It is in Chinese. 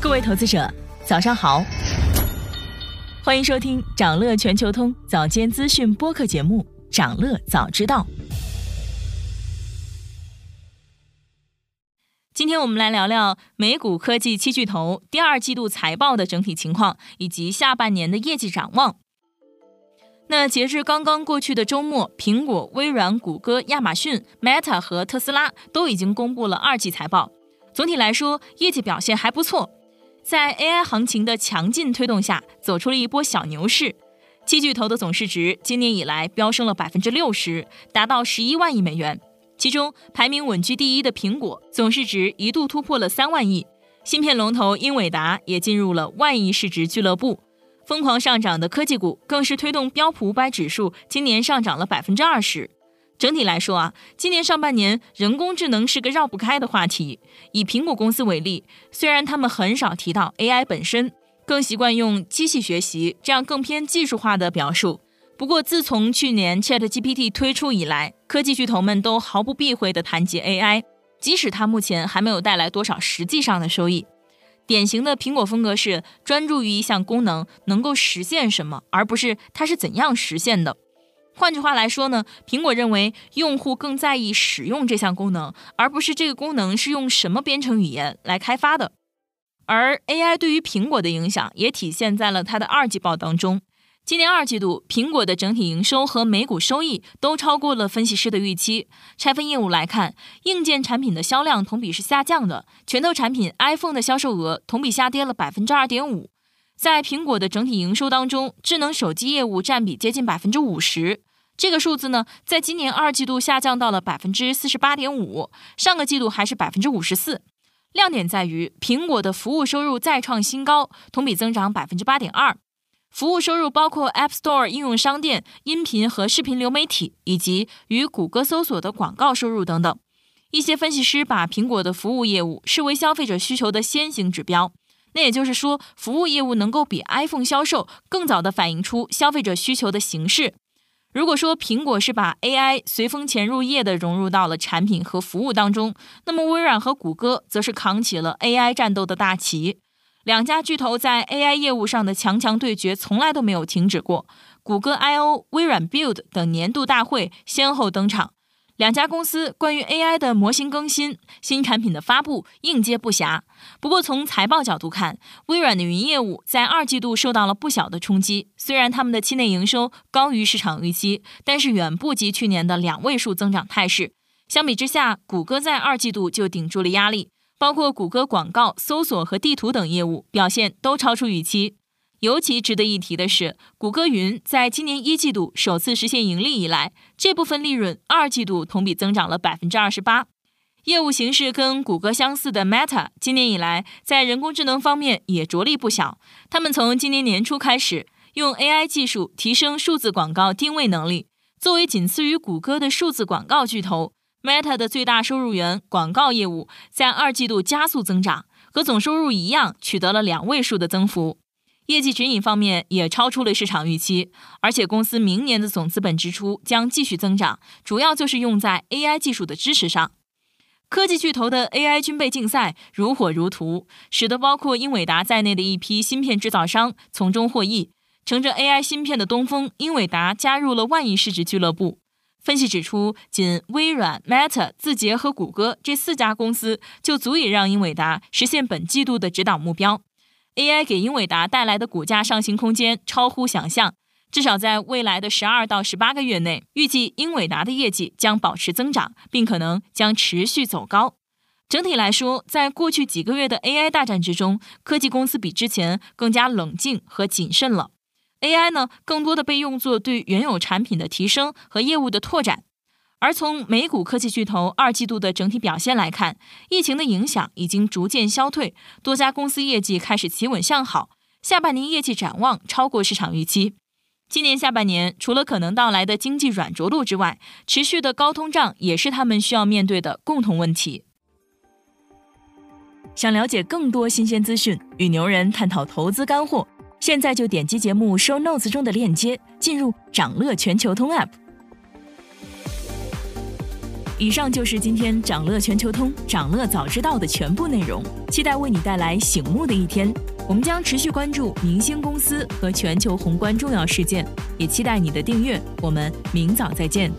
各位投资者，早上好，欢迎收听长乐全球通早间资讯播客节目《长乐早知道》。今天我们来聊聊美股科技七巨头第二季度财报的整体情况，以及下半年的业绩展望。那截至刚刚过去的周末，苹果、微软、谷歌、亚马逊、Meta 和特斯拉都已经公布了二季财报。总体来说，业绩表现还不错。在 AI 行情的强劲推动下，走出了一波小牛市。七巨头的总市值今年以来飙升了百分之六十，达到十一万亿美元。其中排名稳居第一的苹果，总市值一度突破了三万亿。芯片龙头英伟达也进入了万亿市值俱乐部。疯狂上涨的科技股更是推动标普五百指数今年上涨了百分之二十。整体来说啊，今年上半年人工智能是个绕不开的话题。以苹果公司为例，虽然他们很少提到 AI 本身，更习惯用机器学习这样更偏技术化的表述。不过，自从去年 ChatGPT 推出以来，科技巨头们都毫不避讳地谈及 AI，即使它目前还没有带来多少实际上的收益。典型的苹果风格是专注于一项功能能够实现什么，而不是它是怎样实现的。换句话来说呢，苹果认为用户更在意使用这项功能，而不是这个功能是用什么编程语言来开发的。而 AI 对于苹果的影响也体现在了它的二季报当中。今年二季度，苹果的整体营收和每股收益都超过了分析师的预期。拆分业务来看，硬件产品的销量同比是下降的，拳头产品 iPhone 的销售额同比下跌了百分之二点五。在苹果的整体营收当中，智能手机业务占比接近百分之五十。这个数字呢，在今年二季度下降到了百分之四十八点五，上个季度还是百分之五十四。亮点在于，苹果的服务收入再创新高，同比增长百分之八点二。服务收入包括 App Store 应用商店、音频和视频流媒体，以及与谷歌搜索的广告收入等等。一些分析师把苹果的服务业务视为消费者需求的先行指标，那也就是说，服务业务能够比 iPhone 销售更早地反映出消费者需求的形式。如果说苹果是把 AI 随风潜入夜的融入到了产品和服务当中，那么微软和谷歌则是扛起了 AI 战斗的大旗。两家巨头在 AI 业务上的强强对决从来都没有停止过。谷歌 I/O、微软 Build 等年度大会先后登场，两家公司关于 AI 的模型更新、新产品的发布应接不暇。不过从财报角度看，微软的云业务在二季度受到了不小的冲击。虽然他们的期内营收高于市场预期，但是远不及去年的两位数增长态势。相比之下，谷歌在二季度就顶住了压力。包括谷歌广告、搜索和地图等业务表现都超出预期。尤其值得一提的是，谷歌云在今年一季度首次实现盈利以来，这部分利润二季度同比增长了百分之二十八。业务形式跟谷歌相似的 Meta，今年以来在人工智能方面也着力不小。他们从今年年初开始，用 AI 技术提升数字广告定位能力。作为仅次于谷歌的数字广告巨头。Meta 的最大收入源广告业务在二季度加速增长，和总收入一样取得了两位数的增幅。业绩指引方面也超出了市场预期，而且公司明年的总资本支出将继续增长，主要就是用在 AI 技术的支持上。科技巨头的 AI 军备竞赛如火如荼，使得包括英伟达在内的一批芯片制造商从中获益。乘着 AI 芯片的东风，英伟达加入了万亿市值俱乐部。分析指出，仅微软、Meta、字节和谷歌这四家公司就足以让英伟达实现本季度的指导目标。AI 给英伟达带来的股价上行空间超乎想象，至少在未来的十二到十八个月内，预计英伟达的业绩将保持增长，并可能将持续走高。整体来说，在过去几个月的 AI 大战之中，科技公司比之前更加冷静和谨慎了。AI 呢，更多的被用作对原有产品的提升和业务的拓展。而从美股科技巨头二季度的整体表现来看，疫情的影响已经逐渐消退，多家公司业绩开始企稳向好，下半年业绩展望超过市场预期。今年下半年，除了可能到来的经济软着陆之外，持续的高通胀也是他们需要面对的共同问题。想了解更多新鲜资讯，与牛人探讨投资干货。现在就点击节目 show notes 中的链接，进入掌乐全球通 app。以上就是今天掌乐全球通、掌乐早知道的全部内容，期待为你带来醒目的一天。我们将持续关注明星公司和全球宏观重要事件，也期待你的订阅。我们明早再见。